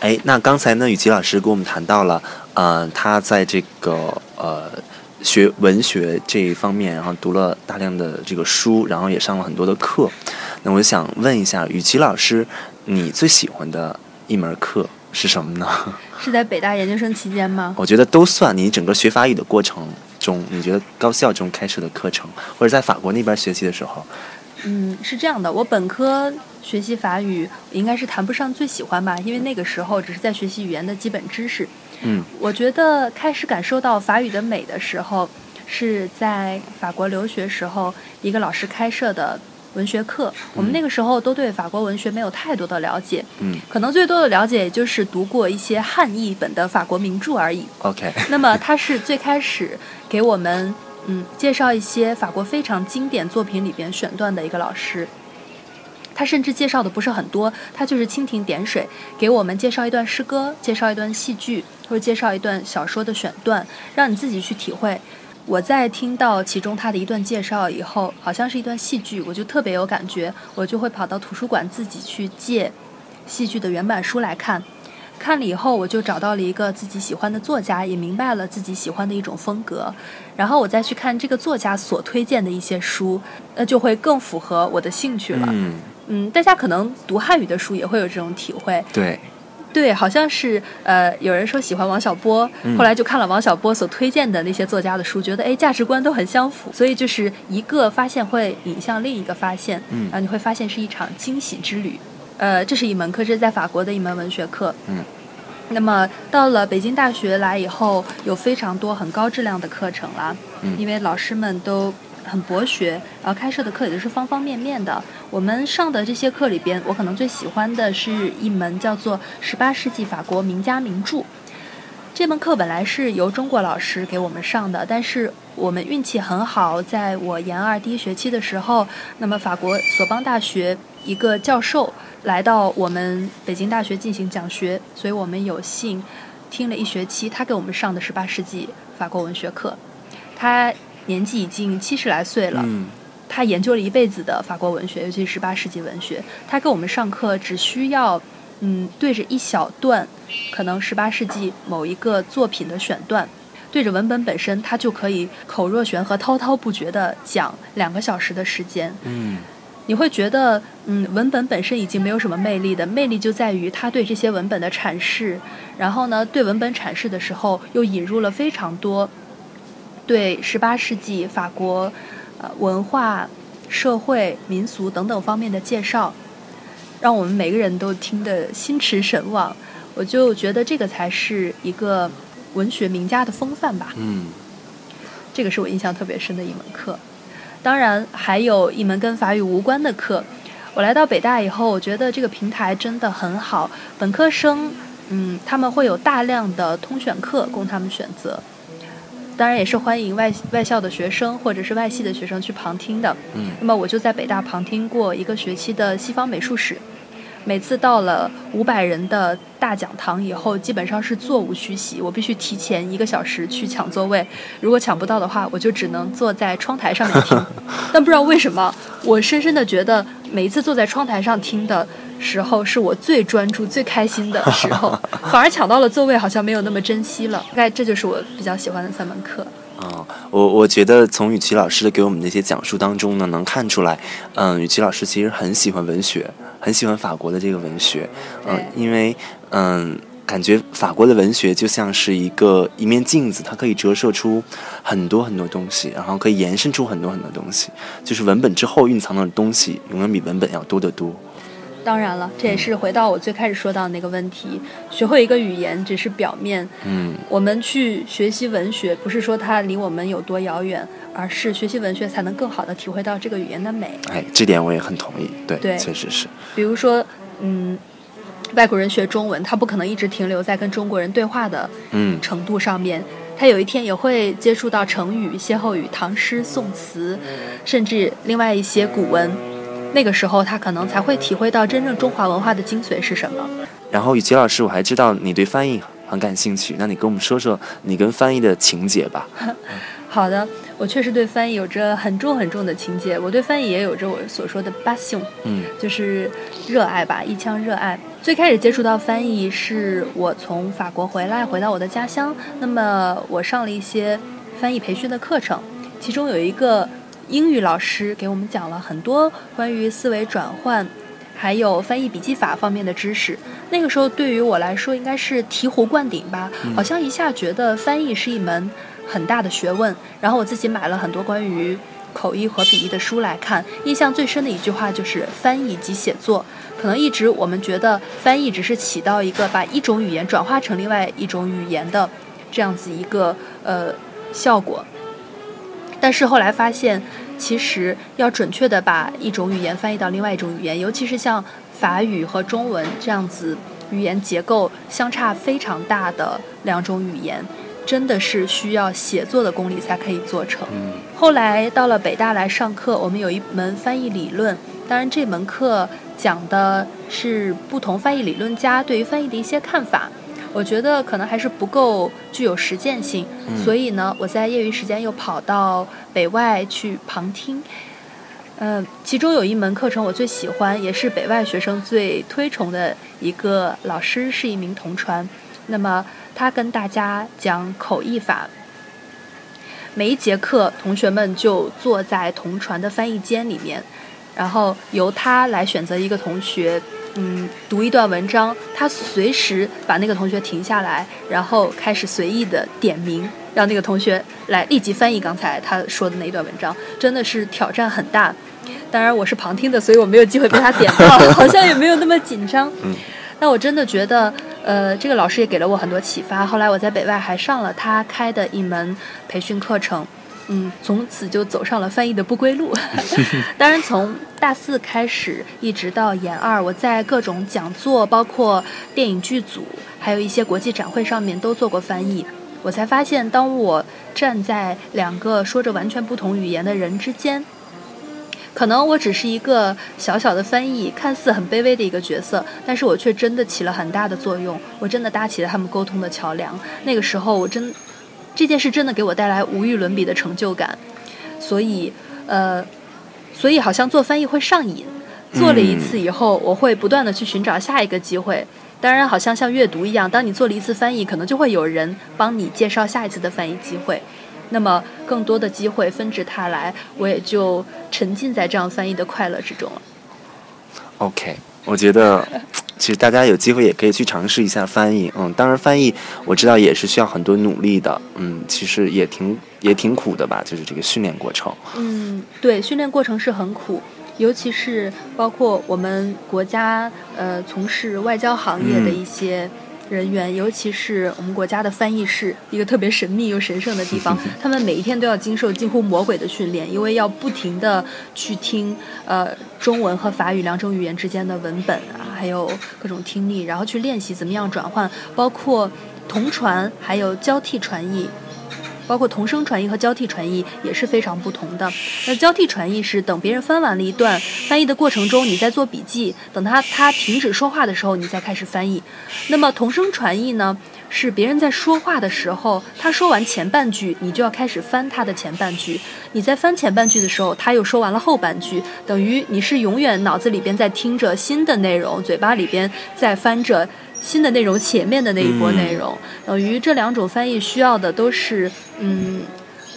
哎，那刚才呢，雨琦老师跟我们谈到了，嗯，他在这个呃学文学这一方面，然后读了大量的这个书，然后也上了很多的课。那我想问一下，雨琦老师，你最喜欢的一门课是什么呢？是在北大研究生期间吗？我觉得都算。你整个学法语的过程中，你觉得高校中开设的课程，或者在法国那边学习的时候？嗯，是这样的，我本科学习法语应该是谈不上最喜欢吧，因为那个时候只是在学习语言的基本知识。嗯，我觉得开始感受到法语的美的时候，是在法国留学时候一个老师开设的文学课。我们那个时候都对法国文学没有太多的了解，嗯，可能最多的了解也就是读过一些汉译本的法国名著而已。OK，那么他是最开始给我们。嗯，介绍一些法国非常经典作品里边选段的一个老师，他甚至介绍的不是很多，他就是蜻蜓点水，给我们介绍一段诗歌，介绍一段戏剧，或者介绍一段小说的选段，让你自己去体会。我在听到其中他的一段介绍以后，好像是一段戏剧，我就特别有感觉，我就会跑到图书馆自己去借戏剧的原版书来看。看了以后，我就找到了一个自己喜欢的作家，也明白了自己喜欢的一种风格。然后我再去看这个作家所推荐的一些书，那就会更符合我的兴趣了。嗯嗯，大家可能读汉语的书也会有这种体会。对，对，好像是呃，有人说喜欢王小波，嗯后来就看了王小波所推荐的那些作家的书，觉得哎价值观都很相符，所以就是一个发现会引向另一个发现，嗯然后你会发现是一场惊喜之旅。呃，这是一门课，这是在法国的一门文学课。嗯。那么到了北京大学来以后，有非常多很高质量的课程啦，嗯因为老师们都很博学，然后开设的课也都是方方面面的。我们上的这些课里边，我可能最喜欢的是一门叫做《十八世纪法国名家名著》。这门课本来是由中国老师给我们上的，但是我们运气很好，在我研二第一学期的时候，那么法国索邦大学一个教授来到我们北京大学进行讲学，所以我们有幸听了一学期，他给我们上的十八世纪法国文学课。他年纪已经七十来岁了，嗯他研究了一辈子的法国文学，尤其是十八世纪文学。他给我们上课只需要，嗯，对着一小段，可能十八世纪某一个作品的选段，对着文本本身，他就可以口若悬河、滔滔不绝地讲两个小时的时间。嗯你会觉得，嗯，文本本身已经没有什么魅力的，魅力就在于他对这些文本的阐释，然后呢，对文本阐释的时候又引入了非常多对十八世纪法国呃文化、社会、民俗等等方面的介绍，让我们每个人都听得心驰神往。我就觉得这个才是一个文学名家的风范吧。嗯这个是我印象特别深的一门课。当然，还有一门跟法语无关的课。我来到北大以后，我觉得这个平台真的很好。本科生，嗯，他们会有大量的通选课供他们选择。当然，也是欢迎外外校的学生或者是外系的学生去旁听的。嗯那么我就在北大旁听过一个学期的西方美术史。每次到了五百人的大讲堂以后，基本上是座无虚席，我必须提前一个小时去抢座位。如果抢不到的话，我就只能坐在窗台上面听。但不知道为什么，我深深的觉得每一次坐在窗台上听的时候，是我最专注、最开心的 时候，反而抢到了座位，好像没有那么珍惜了。大概这就是我比较喜欢的三门课。啊、我我觉得从雨琦老师的给我们的一些讲述当中呢，能看出来，嗯，雨琦老师其实很喜欢文学，很喜欢法国的这个文学，嗯、因为嗯，感觉法国的文学就像是一个一面镜子，它可以折射出很多很多东西，然后可以延伸出很多很多东西，就是文本之后蕴藏的东西，永远比文本要多得多。当然了，这也是回到我最开始说到的那个问题：学会一个语言只是表面，嗯我们去学习文学，不是说它离我们有多遥远，而是学习文学才能更好的体会到这个语言的美。哎，这点我也很同意，对，对确实是，比如说，嗯，外国人学中文，他不可能一直停留在跟中国人对话的嗯程度上面，他有一天也会接触到成语、歇后语、唐诗、宋词，甚至另外一些古文。那个时候，他可能才会体会到真正中华文化的精髓是什么。然后雨琦老师，我还知道你对翻译很感兴趣，那你跟我们说说你跟翻译的情节吧。好的，我确实对翻译有着很重很重的情节，我对翻译也有着我所说的 passion，嗯就是热爱吧，一腔热爱。最开始接触到翻译是我从法国回来，回到我的家乡，那么我上了一些翻译培训的课程，其中有一个英语老师给我们讲了很多关于思维转换。还有翻译笔记法方面的知识，那个时候对于我来说应该是醍醐灌顶吧，好像一下觉得翻译是一门很大的学问。然后我自己买了很多关于口译和笔译的书来看，印象最深的一句话就是“翻译及写作”。可能一直我们觉得翻译只是起到一个把一种语言转化成另外一种语言的这样子一个呃效果，但是后来发现。其实要准确的把一种语言翻译到另外一种语言，尤其是像法语和中文这样子语言结构相差非常大的两种语言，真的是需要写作的功力才可以做成。后来到了北大来上课，我们有一门翻译理论，当然这门课讲的是不同翻译理论家对于翻译的一些看法。我觉得可能还是不够具有实践性，所以呢，我在业余时间又跑到北外去旁听。嗯，其中有一门课程我最喜欢，也是北外学生最推崇的一个老师是一名同传。那么他跟大家讲口译法，每一节课同学们就坐在同传的翻译间里面，然后由他来选择一个同学。嗯，读一段文章，他随时把那个同学停下来，然后开始随意的点名，让那个同学来立即翻译刚才他说的那一段文章，真的是挑战很大。当然我是旁听的，所以我没有机会被他点到，好像也没有那么紧张。嗯，那我真的觉得，呃，这个老师也给了我很多启发。后来我在北外还上了他开的一门培训课程。嗯，从此就走上了翻译的不归路。当然，从大四开始一直到研二，我在各种讲座、包括电影剧组，还有一些国际展会上面都做过翻译。我才发现，当我站在两个说着完全不同语言的人之间，可能我只是一个小小的翻译，看似很卑微的一个角色，但是我却真的起了很大的作用。我真的搭起了他们沟通的桥梁。那个时候，我真。这件事真的给我带来无与伦比的成就感，所以，呃，所以好像做翻译会上瘾。做了一次以后，我会不断的去寻找下一个机会。当然，好像像阅读一样，当你做了一次翻译，可能就会有人帮你介绍下一次的翻译机会。那么，更多的机会纷至沓来，我也就沉浸在这样翻译的快乐之中了。OK，我觉得。其实大家有机会也可以去尝试一下翻译，嗯，当然翻译我知道也是需要很多努力的，嗯，其实也挺也挺苦的吧，就是这个训练过程。嗯，对，训练过程是很苦，尤其是包括我们国家呃从事外交行业的一些。人员，尤其是我们国家的翻译室，一个特别神秘又神圣的地方，他们每一天都要经受近乎魔鬼的训练，因为要不停的去听呃中文和法语两种语言之间的文本啊，还有各种听力，然后去练习怎么样转换，包括同传还有交替传译。包括同声传译和交替传译也是非常不同的。那交替传译是等别人翻完了一段，翻译的过程中你在做笔记，等他他停止说话的时候你再开始翻译。那么同声传译呢，是别人在说话的时候，他说完前半句，你就要开始翻他的前半句。你在翻前半句的时候，他又说完了后半句，等于你是永远脑子里边在听着新的内容，嘴巴里边在翻着。新的内容，前面的那一波内容，等于这两种翻译需要的都是嗯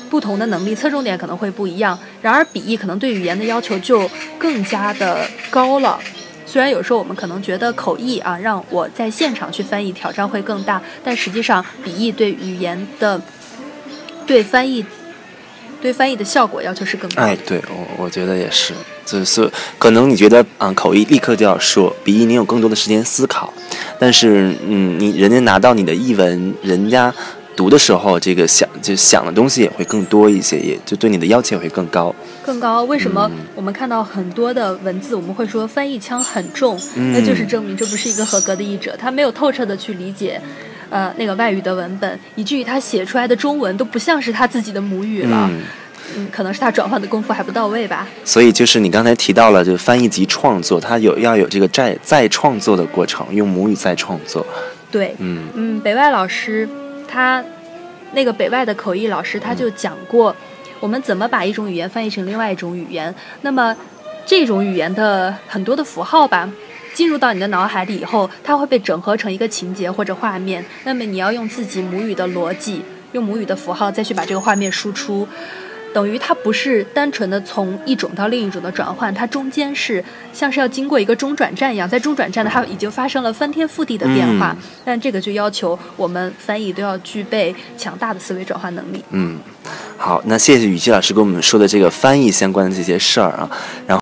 不同的能力，侧重点可能会不一样。然而笔译可能对语言的要求就更加的高了。虽然有时候我们可能觉得口译啊，让我在现场去翻译挑战会更大，但实际上笔译对语言的对翻译对翻译的效果要求是更高。哎，对我我觉得也是，就是可能你觉得啊口译立刻就要说，笔译你有更多的时间思考。但是，嗯，你人家拿到你的译文，人家读的时候，这个想就想的东西也会更多一些，也就对你的要求也会更高。更高？为什么我们看到很多的文字，我们会说翻译腔很重？那就是证明这不是一个合格的译者，他没有透彻的去理解，呃，那个外语的文本，以至于他写出来的中文都不像是他自己的母语了。嗯，可能是他转换的功夫还不到位吧。所以就是你刚才提到了，就翻译及创作，他有要有这个再再创作的过程，用母语再创作。对，嗯嗯，北外老师他那个北外的口译老师他就讲过，我们怎么把一种语言翻译成另外一种语言。那么这种语言的很多的符号吧，进入到你的脑海里以后，它会被整合成一个情节或者画面。那么你要用自己母语的逻辑，用母语的符号再去把这个画面输出。等于它不是单纯的从一种到另一种的转换，它中间是像是要经过一个中转站一样，在中转站呢，它已经发生了翻天覆地的变化。嗯但这个就要求我们翻译都要具备强大的思维转换能力。嗯，好，那谢谢雨季老师跟我们说的这个翻译相关的这些事儿啊，然后。